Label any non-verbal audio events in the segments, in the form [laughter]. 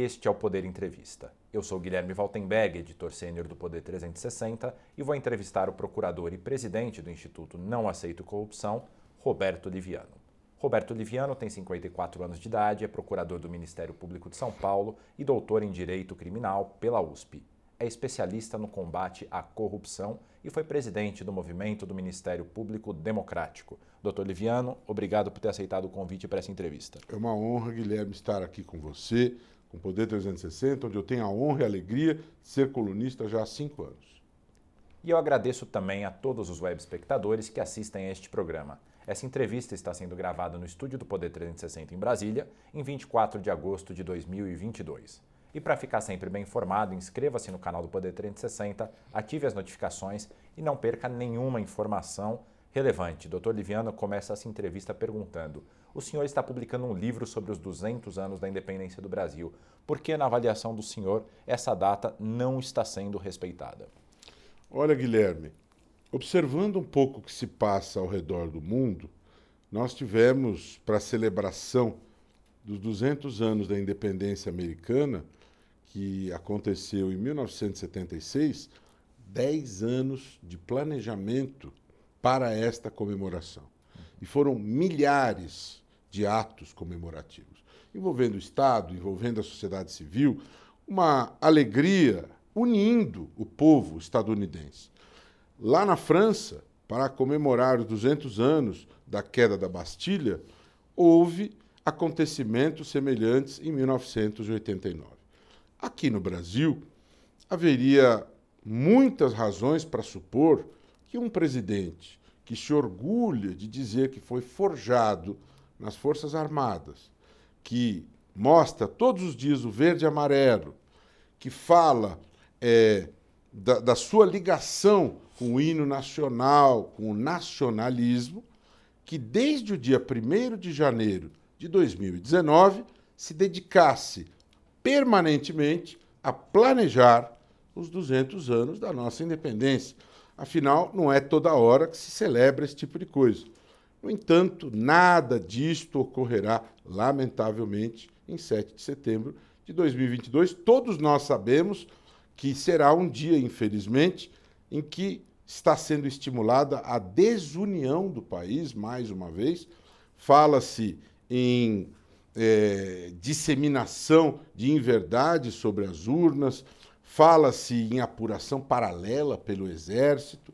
Este é o Poder Entrevista. Eu sou Guilherme Valtenberg, editor sênior do Poder 360, e vou entrevistar o procurador e presidente do Instituto Não Aceito Corrupção, Roberto Liviano. Roberto Liviano tem 54 anos de idade, é procurador do Ministério Público de São Paulo e doutor em Direito Criminal pela USP. É especialista no combate à corrupção e foi presidente do movimento do Ministério Público Democrático. Doutor Liviano, obrigado por ter aceitado o convite para essa entrevista. É uma honra, Guilherme, estar aqui com você com Poder 360, onde eu tenho a honra e a alegria de ser colunista já há cinco anos. E eu agradeço também a todos os web espectadores que assistem a este programa. Essa entrevista está sendo gravada no estúdio do Poder 360 em Brasília, em 24 de agosto de 2022. E para ficar sempre bem informado, inscreva-se no canal do Poder 360, ative as notificações e não perca nenhuma informação relevante. Dr. Liviano começa essa entrevista perguntando: o senhor está publicando um livro sobre os 200 anos da independência do Brasil. Por que, na avaliação do senhor, essa data não está sendo respeitada? Olha, Guilherme, observando um pouco o que se passa ao redor do mundo, nós tivemos, para a celebração dos 200 anos da independência americana, que aconteceu em 1976, 10 anos de planejamento para esta comemoração. E foram milhares de atos comemorativos, envolvendo o Estado, envolvendo a sociedade civil, uma alegria unindo o povo estadunidense. Lá na França, para comemorar os 200 anos da queda da Bastilha, houve acontecimentos semelhantes em 1989. Aqui no Brasil, haveria muitas razões para supor que um presidente que se orgulha de dizer que foi forjado nas Forças Armadas, que mostra todos os dias o verde e amarelo, que fala é, da, da sua ligação com o hino nacional, com o nacionalismo, que desde o dia 1 de janeiro de 2019 se dedicasse permanentemente a planejar os 200 anos da nossa independência. Afinal, não é toda hora que se celebra esse tipo de coisa. No entanto, nada disto ocorrerá, lamentavelmente, em 7 de setembro de 2022. Todos nós sabemos que será um dia, infelizmente, em que está sendo estimulada a desunião do país, mais uma vez. Fala-se em é, disseminação de inverdades sobre as urnas, Fala-se em apuração paralela pelo Exército.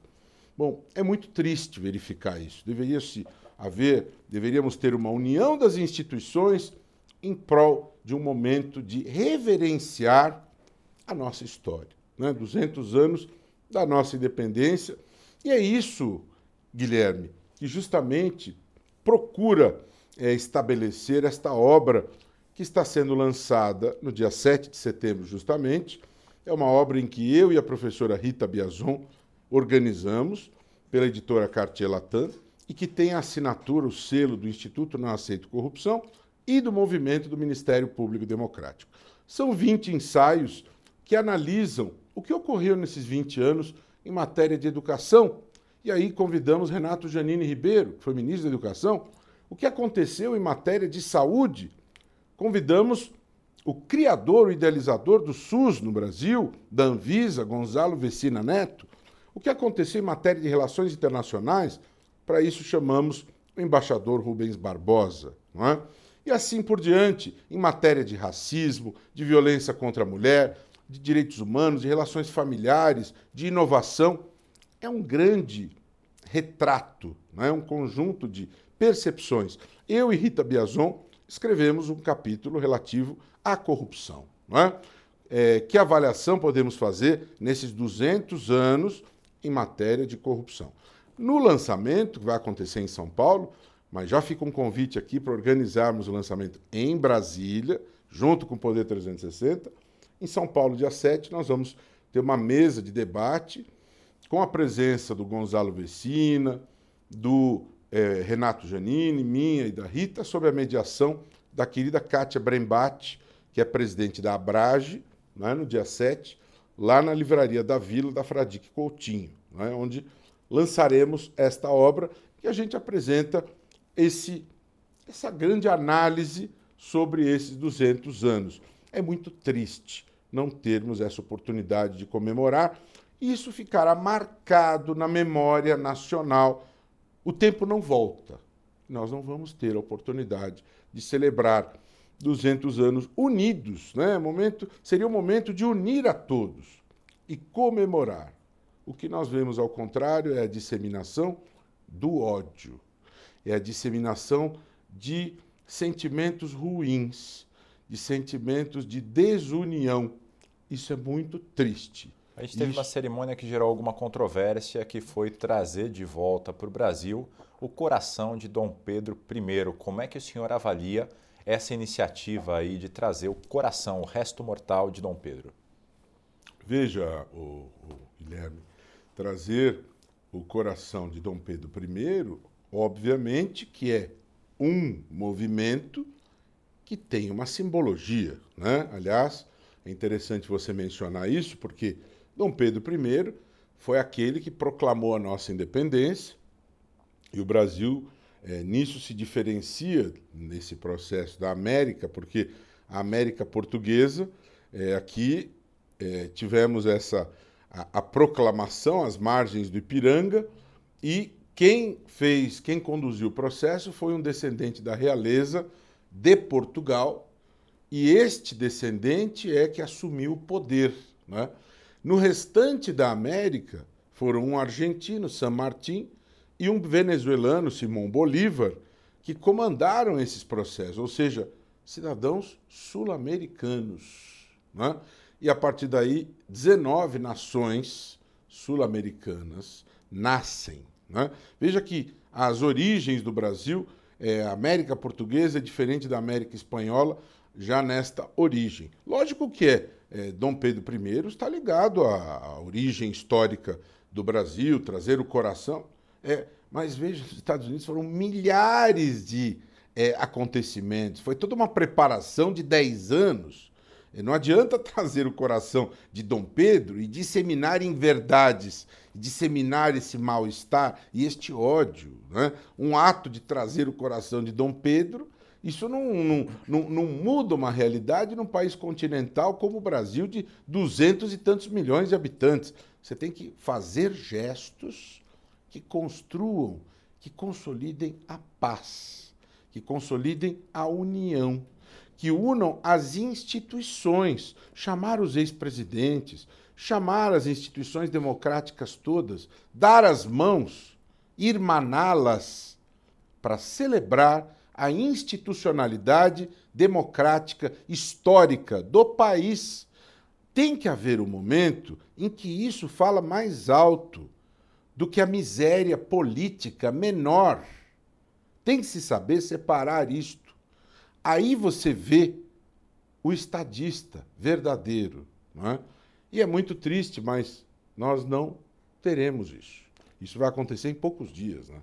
Bom, é muito triste verificar isso. Deveria se haver, deveríamos ter uma união das instituições em prol de um momento de reverenciar a nossa história, né? 200 anos da nossa independência. E é isso, Guilherme, que justamente procura é, estabelecer esta obra que está sendo lançada no dia 7 de setembro, justamente, é uma obra em que eu e a professora Rita Biazon organizamos, pela editora Cartier Latam, e que tem a assinatura, o selo do Instituto Não Aceito Corrupção e do Movimento do Ministério Público Democrático. São 20 ensaios que analisam o que ocorreu nesses 20 anos em matéria de educação. E aí convidamos Renato Janine Ribeiro, que foi ministro da Educação, o que aconteceu em matéria de saúde. Convidamos o criador, o idealizador do SUS no Brasil, da Anvisa, Gonzalo Vecina Neto, o que aconteceu em matéria de relações internacionais, para isso chamamos o embaixador Rubens Barbosa. Não é? E assim por diante, em matéria de racismo, de violência contra a mulher, de direitos humanos, de relações familiares, de inovação. É um grande retrato, é um conjunto de percepções. Eu e Rita Biazon escrevemos um capítulo relativo à corrupção. Não é? É, que avaliação podemos fazer nesses 200 anos em matéria de corrupção? No lançamento, que vai acontecer em São Paulo, mas já fica um convite aqui para organizarmos o lançamento em Brasília, junto com o Poder 360. Em São Paulo, dia 7, nós vamos ter uma mesa de debate com a presença do Gonzalo Vecina, do é, Renato Janine, minha e da Rita, sobre a mediação da querida Kátia Brembate, que é presidente da Abrage, né, no dia 7, lá na Livraria da Vila da Fradique Coutinho, né, onde lançaremos esta obra que a gente apresenta esse, essa grande análise sobre esses 200 anos. É muito triste não termos essa oportunidade de comemorar. Isso ficará marcado na memória nacional. O tempo não volta. Nós não vamos ter a oportunidade de celebrar 200 anos unidos, né? Momento, seria o momento de unir a todos e comemorar. O que nós vemos ao contrário é a disseminação do ódio, é a disseminação de sentimentos ruins, de sentimentos de desunião. Isso é muito triste. A gente teve Isso. uma cerimônia que gerou alguma controvérsia, que foi trazer de volta para o Brasil o coração de Dom Pedro I. Como é que o senhor avalia essa iniciativa aí de trazer o coração, o resto mortal de Dom Pedro? Veja, o, o Guilherme, trazer o coração de Dom Pedro I, obviamente que é um movimento que tem uma simbologia, né? Aliás, é interessante você mencionar isso porque Dom Pedro I foi aquele que proclamou a nossa independência e o Brasil é, nisso se diferencia nesse processo da América, porque a América portuguesa é, aqui é, tivemos essa a, a, proclamação às margens do Ipiranga e quem fez, quem conduziu o processo foi um descendente da realeza de Portugal e este descendente é que assumiu o poder. Né? No restante da América foram um argentino, San Martín, e um venezuelano, Simão Bolívar, que comandaram esses processos, ou seja, cidadãos sul-americanos. Né? E a partir daí, 19 nações sul-americanas nascem. Né? Veja que as origens do Brasil, é, a América Portuguesa é diferente da América Espanhola, já nesta origem. Lógico que é, é Dom Pedro I está ligado à, à, origem histórica do Brasil, trazer o coração. É, mas veja, os Estados Unidos foram milhares de é, acontecimentos, foi toda uma preparação de 10 anos. Não adianta [laughs] trazer o coração de Dom Pedro e disseminar em verdades, disseminar esse mal-estar e este ódio. Né? Um ato de trazer o coração de Dom Pedro, isso não, não, não, não muda uma realidade num país continental como o Brasil, de duzentos e tantos milhões de habitantes. Você tem que fazer gestos que construam, que consolidem a paz, que consolidem a união, que unam as instituições, chamar os ex-presidentes, chamar as instituições democráticas todas, dar as mãos, irmaná-las para celebrar a institucionalidade democrática histórica do país. Tem que haver um momento em que isso fala mais alto do que a miséria política menor. Tem que se saber separar isto. Aí você vê o estadista verdadeiro. Não é? E é muito triste, mas nós não teremos isso. Isso vai acontecer em poucos dias. Né?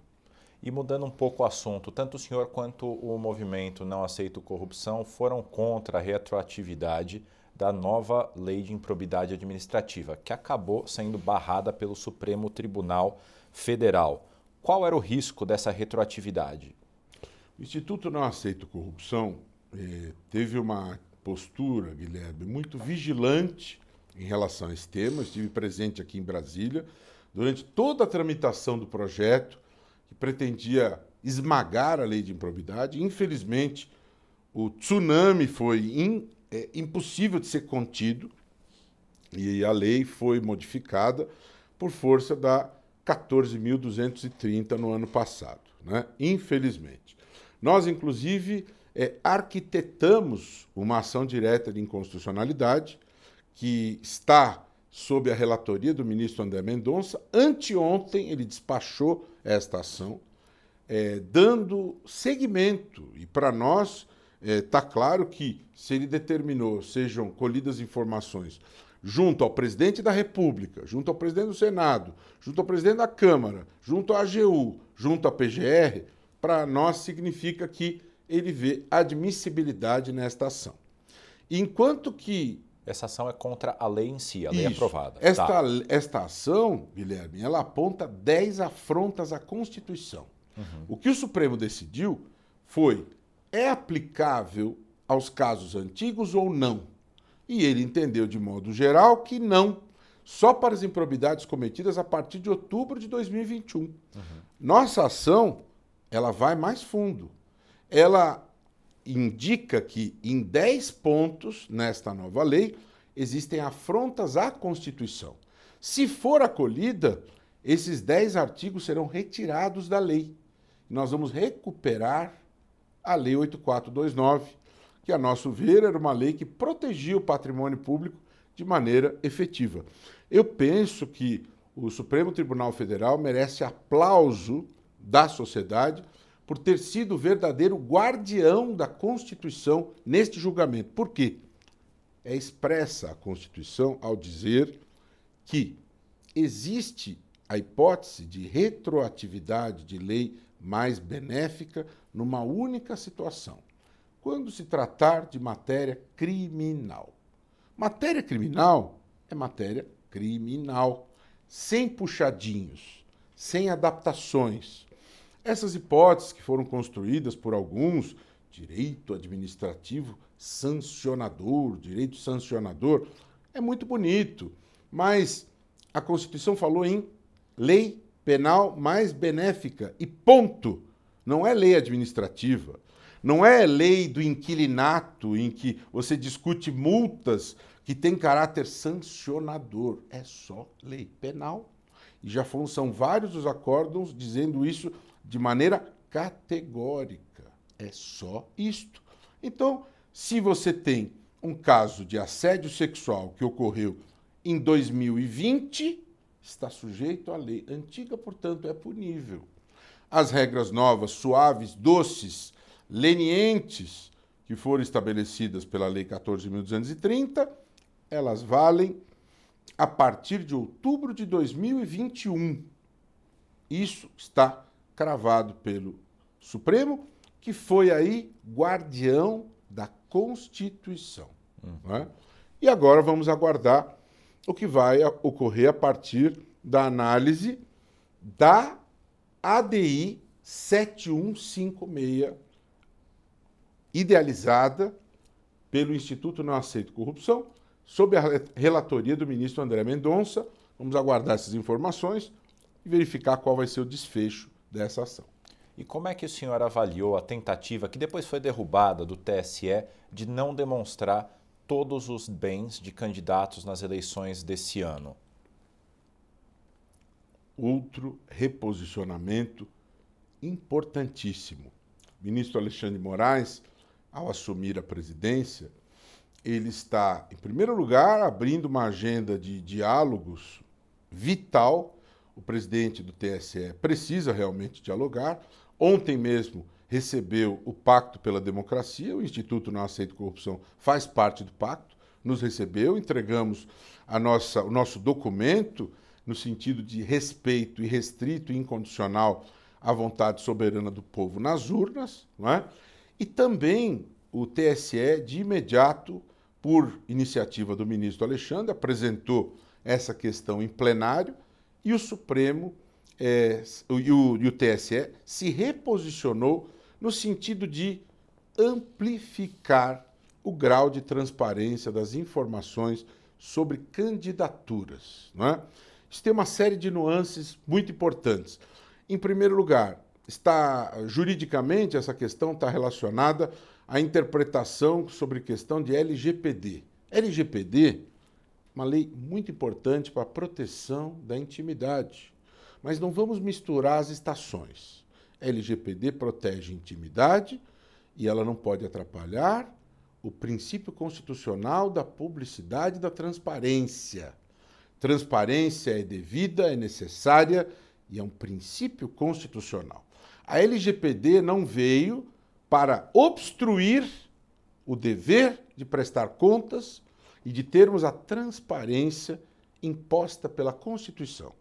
E mudando um pouco o assunto, tanto o senhor quanto o movimento Não Aceito Corrupção foram contra a retroatividade da nova lei de improbidade administrativa, que acabou sendo barrada pelo Supremo Tribunal Federal. Qual era o risco dessa retroatividade? O Instituto Não Aceito Corrupção eh, teve uma postura, Guilherme, muito vigilante em relação a esse tema. estive presente aqui em Brasília durante toda a tramitação do projeto que pretendia esmagar a lei de improbidade. Infelizmente, o tsunami foi in, é, impossível de ser contido e a lei foi modificada por força da 14.230 no ano passado, né? infelizmente. Nós, inclusive, é, arquitetamos uma ação direta de inconstitucionalidade que está sob a relatoria do ministro André Mendonça. Anteontem ele despachou esta ação, é, dando seguimento, e para nós está é, claro que se ele determinou sejam colhidas informações junto ao presidente da República, junto ao presidente do Senado, junto ao presidente da Câmara, junto à AGU, junto à PGR, para nós significa que ele vê admissibilidade nesta ação. Enquanto que essa ação é contra a lei em si, a lei Isso. aprovada. Esta, tá. esta ação, Guilherme, ela aponta 10 afrontas à Constituição. Uhum. O que o Supremo decidiu foi: é aplicável aos casos antigos ou não? E ele entendeu de modo geral que não, só para as improbidades cometidas a partir de outubro de 2021. Uhum. Nossa ação, ela vai mais fundo. Ela indica que em 10 pontos nesta nova lei existem afrontas à Constituição. Se for acolhida, esses 10 artigos serão retirados da lei. Nós vamos recuperar a Lei 8429, que, a nosso ver, era uma lei que protegia o patrimônio público de maneira efetiva. Eu penso que o Supremo Tribunal Federal merece aplauso da sociedade por ter sido o verdadeiro guardião da Constituição neste julgamento. Por quê? É expressa a Constituição ao dizer que existe a hipótese de retroatividade de lei mais benéfica numa única situação, quando se tratar de matéria criminal. Matéria criminal é matéria criminal, sem puxadinhos, sem adaptações. Essas hipóteses que foram construídas por alguns, direito administrativo sancionador, direito sancionador, é muito bonito, mas a Constituição falou em lei penal mais benéfica e ponto. Não é lei administrativa. Não é lei do inquilinato em que você discute multas que tem caráter sancionador. É só lei penal. E já foram, são vários os acórdãos dizendo isso de maneira categórica. É só isto. Então, se você tem um caso de assédio sexual que ocorreu em 2020, está sujeito à lei antiga, portanto, é punível. As regras novas, suaves, doces, lenientes, que foram estabelecidas pela Lei 14.230, elas valem a partir de outubro de 2021. Isso está cravado pelo Supremo, que foi aí guardião da Constituição. Uhum. É? E agora vamos aguardar o que vai ocorrer a partir da análise da ADI 7156, idealizada pelo Instituto Não Aceito Corrupção, sob a relatoria do ministro André Mendonça. Vamos aguardar essas informações e verificar qual vai ser o desfecho dessa ação. E como é que o senhor avaliou a tentativa, que depois foi derrubada, do TSE, de não demonstrar todos os bens de candidatos nas eleições desse ano? Outro reposicionamento importantíssimo. O ministro Alexandre Moraes, ao assumir a presidência, ele está, em primeiro lugar, abrindo uma agenda de diálogos vital. O presidente do TSE precisa realmente dialogar. Ontem mesmo recebeu o Pacto pela Democracia, o Instituto Não Aceita Corrupção faz parte do pacto, nos recebeu, entregamos a nossa, o nosso documento no sentido de respeito irrestrito e incondicional à vontade soberana do povo nas urnas, não é? e também o TSE, de imediato, por iniciativa do ministro Alexandre, apresentou essa questão em plenário e o Supremo é, e, o, e o TSE se reposicionou no sentido de amplificar o grau de transparência das informações sobre candidaturas. Não é? Isso tem uma série de nuances muito importantes. Em primeiro lugar, está juridicamente essa questão está relacionada à interpretação sobre questão de LGPD. LGPD, uma lei muito importante para a proteção da intimidade. Mas não vamos misturar as estações. LGPD protege intimidade e ela não pode atrapalhar o princípio constitucional da publicidade e da transparência. Transparência é devida, é necessária e é um princípio constitucional. A LGPD não veio para obstruir o dever de prestar contas e de termos a transparência imposta pela Constituição.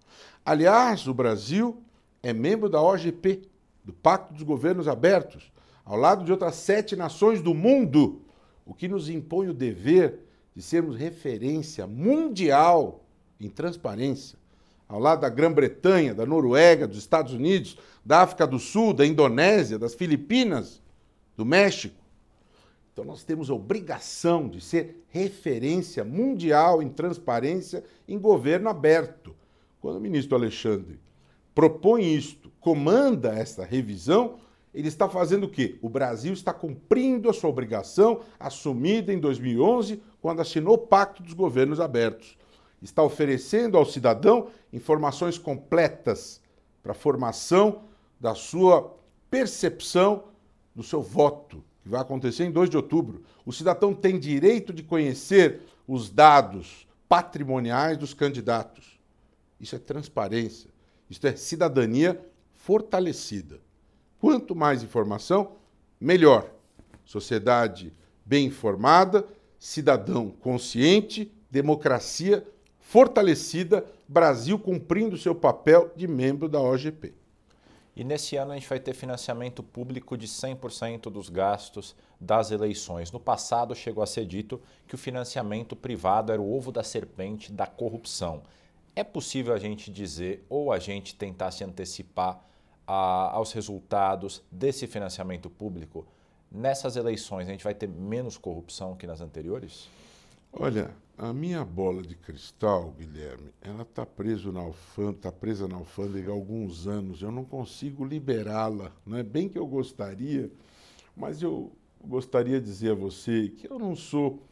Aliás, o Brasil é membro da OGP, do Pacto dos Governos Abertos, ao lado de outras sete nações do mundo, o que nos impõe o dever de sermos referência mundial em transparência, ao lado da Grã-Bretanha, da Noruega, dos Estados Unidos, da África do Sul, da Indonésia, das Filipinas, do México. Então nós temos a obrigação de ser referência mundial em transparência em governo aberto. Quando o ministro Alexandre propõe isto, comanda essa revisão, ele está fazendo o quê? O Brasil está cumprindo a sua obrigação assumida em 2011, quando assinou o Pacto dos Governos Abertos. Está oferecendo ao cidadão informações completas para a formação da sua percepção do seu voto, que vai acontecer em 2 de outubro. O cidadão tem direito de conhecer os dados patrimoniais dos candidatos. Isso é transparência. Isso é cidadania fortalecida. Quanto mais informação, melhor. Sociedade bem informada, cidadão consciente, democracia fortalecida, Brasil cumprindo seu papel de membro da OGP. E nesse ano a gente vai ter financiamento público de 100% dos gastos das eleições. No passado chegou a ser dito que o financiamento privado era o ovo da serpente da corrupção. É possível a gente dizer ou a gente tentar se antecipar a, aos resultados desse financiamento público? Nessas eleições, a gente vai ter menos corrupção que nas anteriores? Olha, a minha bola de cristal, Guilherme, ela está presa na alfândega, tá presa na alfândega há alguns anos. Eu não consigo liberá-la. Não é bem que eu gostaria, mas eu gostaria de dizer a você que eu não sou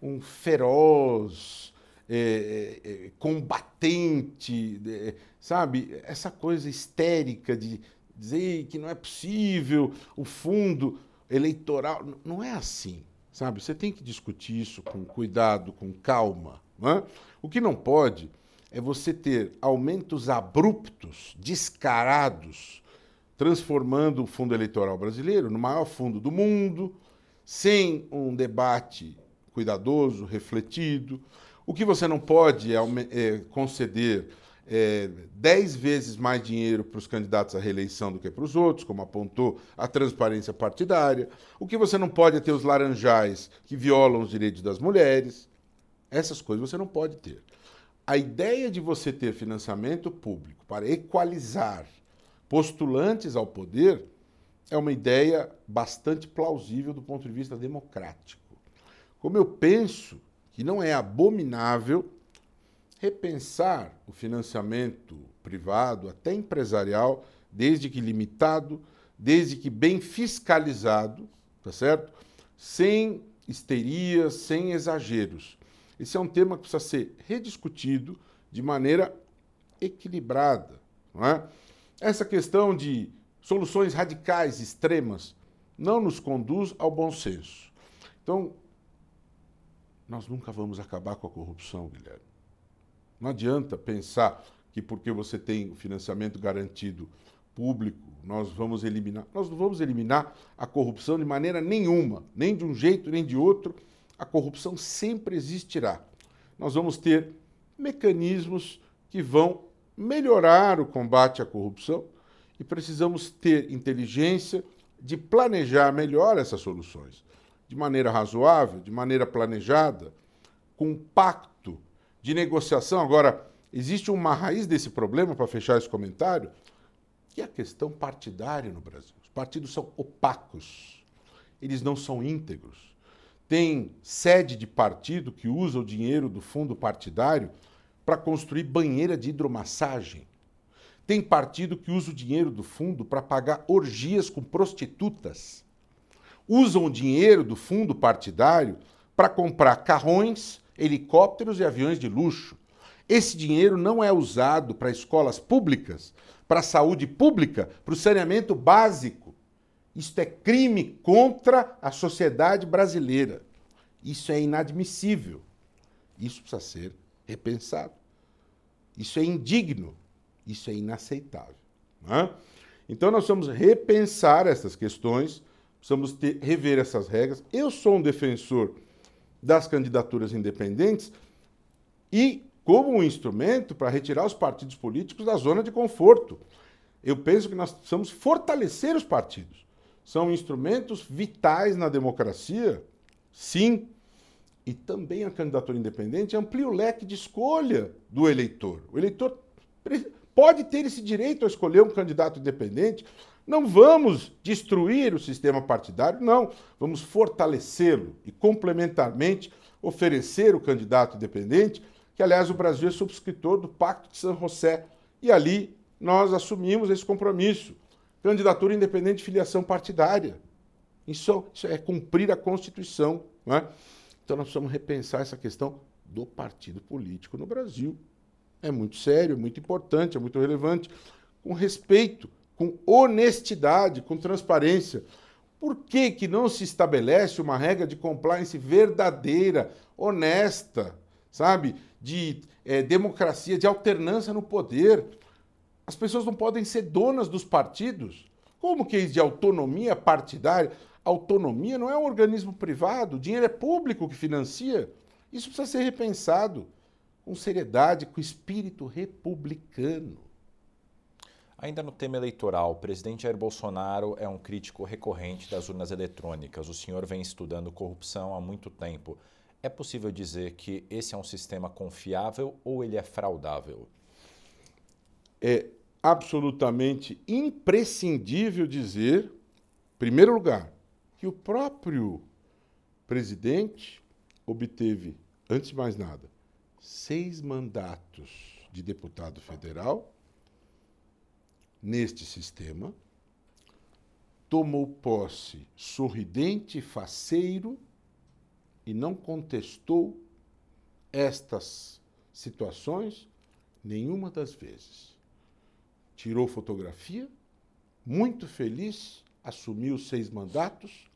um feroz é, é, é, combatente, é, sabe? Essa coisa histérica de dizer que não é possível o fundo eleitoral. Não é assim, sabe? Você tem que discutir isso com cuidado, com calma. É? O que não pode é você ter aumentos abruptos, descarados, transformando o fundo eleitoral brasileiro no maior fundo do mundo, sem um debate cuidadoso, refletido. O que você não pode é, é conceder é, dez vezes mais dinheiro para os candidatos à reeleição do que para os outros, como apontou a transparência partidária. O que você não pode é ter os laranjais que violam os direitos das mulheres. Essas coisas você não pode ter. A ideia de você ter financiamento público para equalizar postulantes ao poder é uma ideia bastante plausível do ponto de vista democrático. Como eu penso que não é abominável repensar o financiamento privado, até empresarial, desde que limitado, desde que bem fiscalizado, tá certo? Sem histerias, sem exageros. Esse é um tema que precisa ser rediscutido de maneira equilibrada, não é? Essa questão de soluções radicais, extremas, não nos conduz ao bom senso. Então, nós nunca vamos acabar com a corrupção, Guilherme. Não adianta pensar que porque você tem financiamento garantido público, nós vamos eliminar. Nós não vamos eliminar a corrupção de maneira nenhuma, nem de um jeito nem de outro. A corrupção sempre existirá. Nós vamos ter mecanismos que vão melhorar o combate à corrupção e precisamos ter inteligência de planejar melhor essas soluções de maneira razoável, de maneira planejada, com um pacto de negociação. Agora, existe uma raiz desse problema, para fechar esse comentário, que é a questão partidária no Brasil. Os partidos são opacos, eles não são íntegros. Tem sede de partido que usa o dinheiro do fundo partidário para construir banheira de hidromassagem. Tem partido que usa o dinheiro do fundo para pagar orgias com prostitutas usam o dinheiro do fundo partidário para comprar carrões, helicópteros e aviões de luxo. Esse dinheiro não é usado para escolas públicas, para a saúde pública, para o saneamento básico. Isto é crime contra a sociedade brasileira. Isso é inadmissível. Isso precisa ser repensado. Isso é indigno. Isso é inaceitável. É? Então, nós vamos repensar essas questões Precisamos ter, rever essas regras. Eu sou um defensor das candidaturas independentes e como um instrumento para retirar os partidos políticos da zona de conforto. Eu penso que nós precisamos fortalecer os partidos. São instrumentos vitais na democracia, sim. E também a candidatura independente amplia o leque de escolha do eleitor. O eleitor pode ter esse direito a escolher um candidato independente. Não vamos destruir o sistema partidário, não. Vamos fortalecê-lo e, complementarmente, oferecer o candidato independente, que, aliás, o Brasil é subscritor do Pacto de San José. E ali nós assumimos esse compromisso. Candidatura independente de filiação partidária. Isso, isso é cumprir a Constituição. Não é? Então nós precisamos repensar essa questão do partido político no Brasil. É muito sério, é muito importante, é muito relevante, com respeito, com honestidade, com transparência. Por que, que não se estabelece uma regra de compliance verdadeira, honesta, sabe? De é, democracia, de alternância no poder. As pessoas não podem ser donas dos partidos. Como que é isso de autonomia partidária? autonomia não é um organismo privado, o dinheiro é público que financia. Isso precisa ser repensado com seriedade, com espírito republicano. Ainda no tema eleitoral, o presidente Jair Bolsonaro é um crítico recorrente das urnas eletrônicas. O senhor vem estudando corrupção há muito tempo. É possível dizer que esse é um sistema confiável ou ele é fraudável? É absolutamente imprescindível dizer, em primeiro lugar, que o próprio presidente obteve, antes de mais nada, seis mandatos de deputado federal neste sistema, tomou posse sorridente e faceiro e não contestou estas situações nenhuma das vezes. Tirou fotografia, muito feliz, assumiu seis mandatos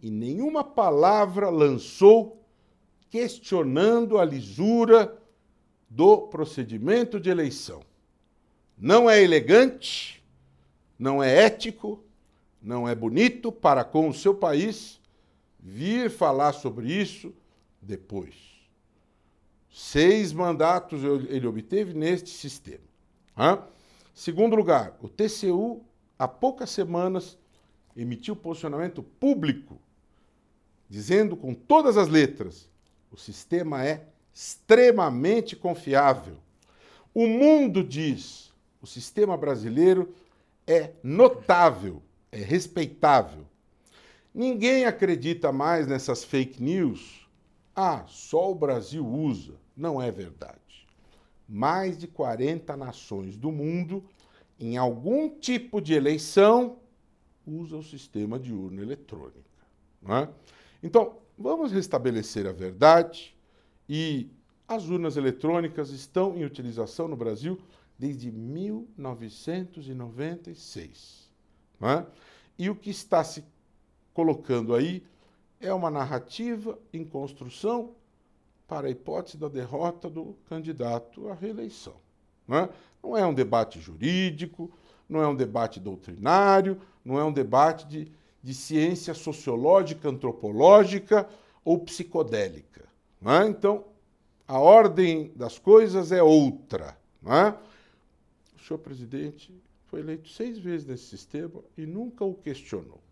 e nenhuma palavra lançou questionando a lisura do procedimento de eleição. Não é elegante, não é ético, não é bonito para com o seu país vir falar sobre isso depois. Seis mandatos ele obteve neste sistema. Segundo lugar, o TCU, há poucas semanas, emitiu posicionamento público dizendo com todas as letras: o sistema é extremamente confiável. O mundo diz: o sistema brasileiro é notável, é respeitável. Ninguém acredita mais nessas fake news. Ah, só o Brasil usa. Não é verdade. Mais de 40 nações do mundo, em algum tipo de eleição, usa o sistema de urna eletrônica. É? Então, vamos restabelecer a verdade e as urnas eletrônicas estão em utilização no Brasil desde 1996. É? E o que está se colocando aí é uma narrativa em construção para a hipótese da derrota do candidato à reeleição. Não é, não é um debate jurídico, não é um debate doutrinário, não é um debate de de ciência sociológica, antropológica ou psicodélica. É? Então, a ordem das coisas é outra. É? O senhor presidente foi eleito seis vezes nesse sistema e nunca o questionou.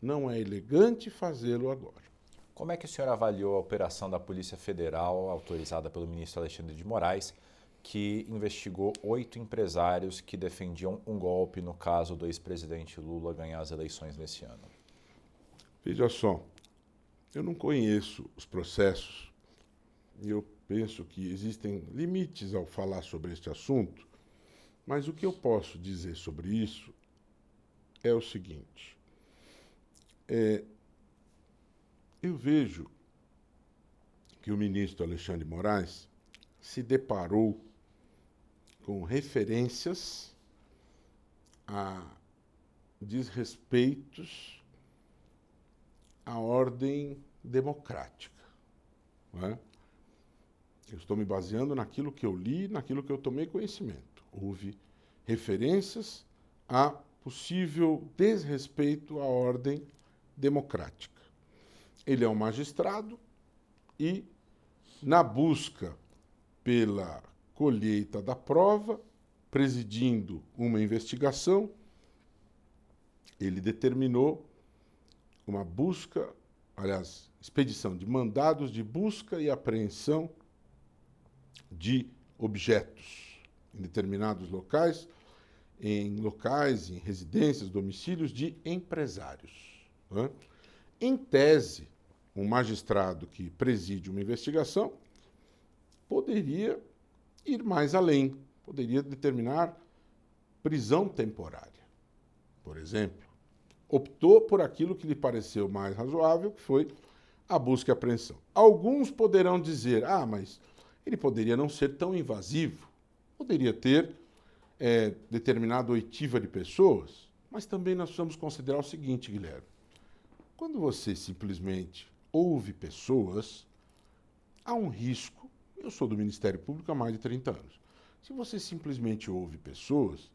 Não é elegante fazê-lo agora. Como é que o senhor avaliou a operação da Polícia Federal, autorizada pelo ministro Alexandre de Moraes, que investigou oito empresários que defendiam um golpe no caso do ex-presidente Lula ganhar as eleições nesse ano? Veja só, eu não conheço os processos e eu penso que existem limites ao falar sobre este assunto, mas o que eu posso dizer sobre isso é o seguinte: é, eu vejo que o ministro Alexandre Moraes se deparou com referências a desrespeitos à ordem democrática. É? Eu estou me baseando naquilo que eu li, naquilo que eu tomei conhecimento. Houve referências a possível desrespeito à ordem democrática. Ele é um magistrado e, na busca pela colheita da prova, presidindo uma investigação, ele determinou uma busca, aliás, expedição de mandados de busca e apreensão de objetos. Em determinados locais, em locais, em residências, domicílios de empresários. Né? Em tese, um magistrado que preside uma investigação poderia ir mais além, poderia determinar prisão temporária, por exemplo. Optou por aquilo que lhe pareceu mais razoável, que foi a busca e apreensão. Alguns poderão dizer: ah, mas ele poderia não ser tão invasivo, poderia ter é, determinada oitiva de pessoas, mas também nós precisamos considerar o seguinte, Guilherme: quando você simplesmente ouve pessoas, há um risco. Eu sou do Ministério Público há mais de 30 anos. Se você simplesmente ouve pessoas,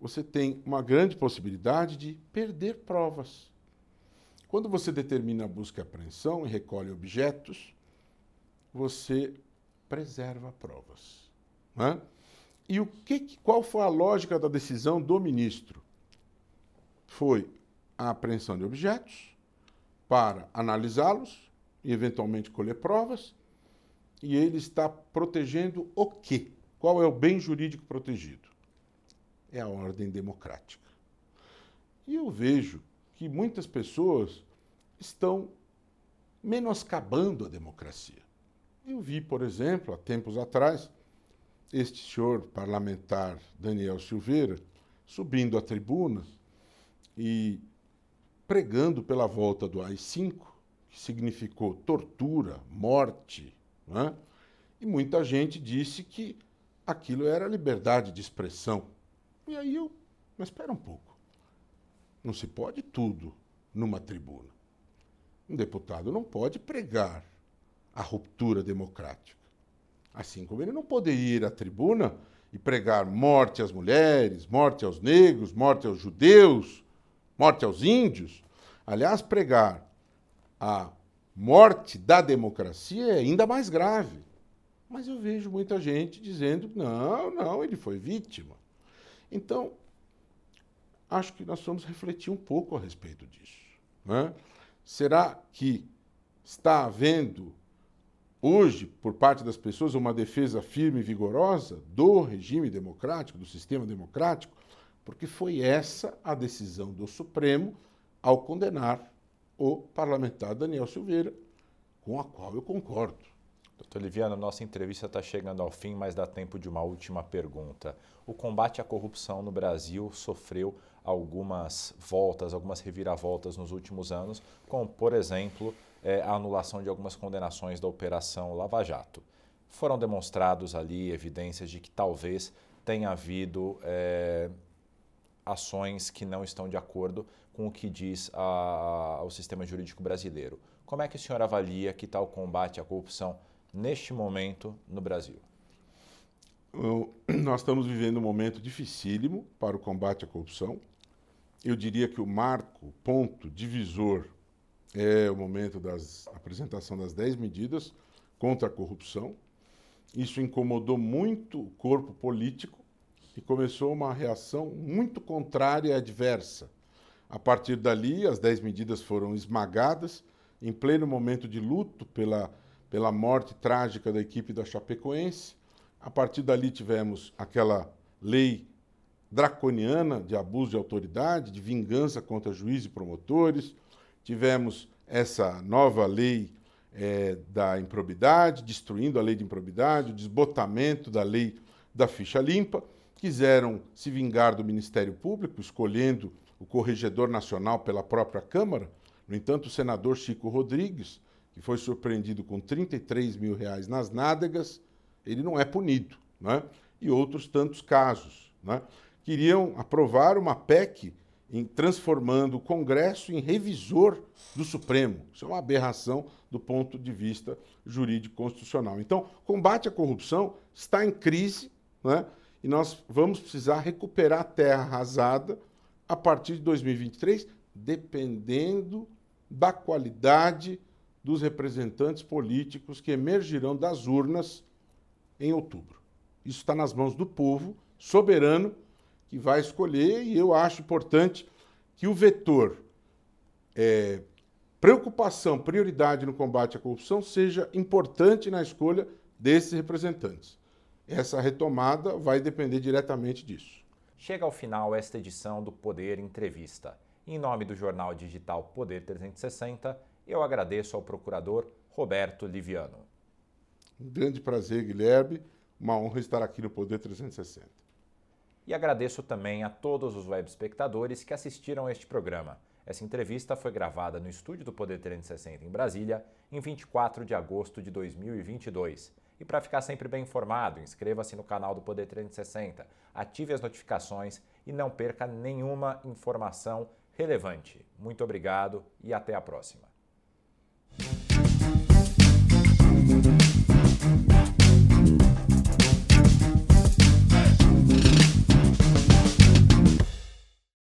você tem uma grande possibilidade de perder provas. Quando você determina a busca e apreensão e recolhe objetos, você preserva provas. Né? E o que, qual foi a lógica da decisão do ministro? Foi a apreensão de objetos para analisá-los e eventualmente colher provas, e ele está protegendo o quê? Qual é o bem jurídico protegido? É a ordem democrática. E eu vejo que muitas pessoas estão menoscabando a democracia. Eu vi, por exemplo, há tempos atrás, este senhor parlamentar Daniel Silveira subindo à tribuna e pregando pela volta do AI-5, que significou tortura, morte, né? e muita gente disse que aquilo era liberdade de expressão. E aí eu, mas espera um pouco. Não se pode tudo numa tribuna. Um deputado não pode pregar a ruptura democrática. Assim como ele não poderia ir à tribuna e pregar morte às mulheres, morte aos negros, morte aos judeus, morte aos índios. Aliás, pregar a morte da democracia é ainda mais grave. Mas eu vejo muita gente dizendo: não, não, ele foi vítima. Então, acho que nós vamos refletir um pouco a respeito disso. Né? Será que está havendo hoje, por parte das pessoas, uma defesa firme e vigorosa do regime democrático, do sistema democrático? Porque foi essa a decisão do Supremo ao condenar o parlamentar Daniel Silveira, com a qual eu concordo. Doutor Liviano, nossa entrevista está chegando ao fim, mas dá tempo de uma última pergunta. O combate à corrupção no Brasil sofreu algumas voltas, algumas reviravoltas nos últimos anos, como, por exemplo, é, a anulação de algumas condenações da Operação Lava Jato. Foram demonstrados ali evidências de que talvez tenha havido é, ações que não estão de acordo com o que diz a, a, o sistema jurídico brasileiro. Como é que o senhor avalia que está o combate à corrupção neste momento no Brasil? [clears throat] Nós estamos vivendo um momento dificílimo para o combate à corrupção. Eu diria que o marco, ponto divisor, é o momento da apresentação das 10 medidas contra a corrupção. Isso incomodou muito o corpo político e começou uma reação muito contrária e adversa. A partir dali, as 10 medidas foram esmagadas em pleno momento de luto pela pela morte trágica da equipe da Chapecoense. A partir dali tivemos aquela lei draconiana de abuso de autoridade, de vingança contra juízes e promotores. Tivemos essa nova lei é, da improbidade, destruindo a lei de improbidade, o desbotamento da lei da ficha limpa. Quiseram se vingar do Ministério Público, escolhendo o corregedor nacional pela própria Câmara. No entanto, o senador Chico Rodrigues que foi surpreendido com 33 mil reais nas nádegas, ele não é punido. Né? E outros tantos casos. Né? Queriam aprovar uma PEC em, transformando o Congresso em revisor do Supremo. Isso é uma aberração do ponto de vista jurídico constitucional. Então, combate à corrupção está em crise né? e nós vamos precisar recuperar a terra arrasada a partir de 2023, dependendo da qualidade dos representantes políticos que emergirão das urnas em outubro. Isso está nas mãos do povo soberano que vai escolher, e eu acho importante que o vetor é, preocupação, prioridade no combate à corrupção seja importante na escolha desses representantes. essa retomada vai depender diretamente disso. Chega ao final esta edição do Poder Entrevista. Em nome do jornal digital Poder 360, eu agradeço ao procurador Roberto Liviano. Um grande prazer, Guilherme. Uma honra estar aqui no Poder 360. E agradeço também a todos os web espectadores que assistiram a este programa. Essa entrevista foi gravada no estúdio do Poder 360 em Brasília, em 24 de agosto de 2022. E para ficar sempre bem informado, inscreva-se no canal do Poder 360, ative as notificações e não perca nenhuma informação relevante. Muito obrigado e até a próxima.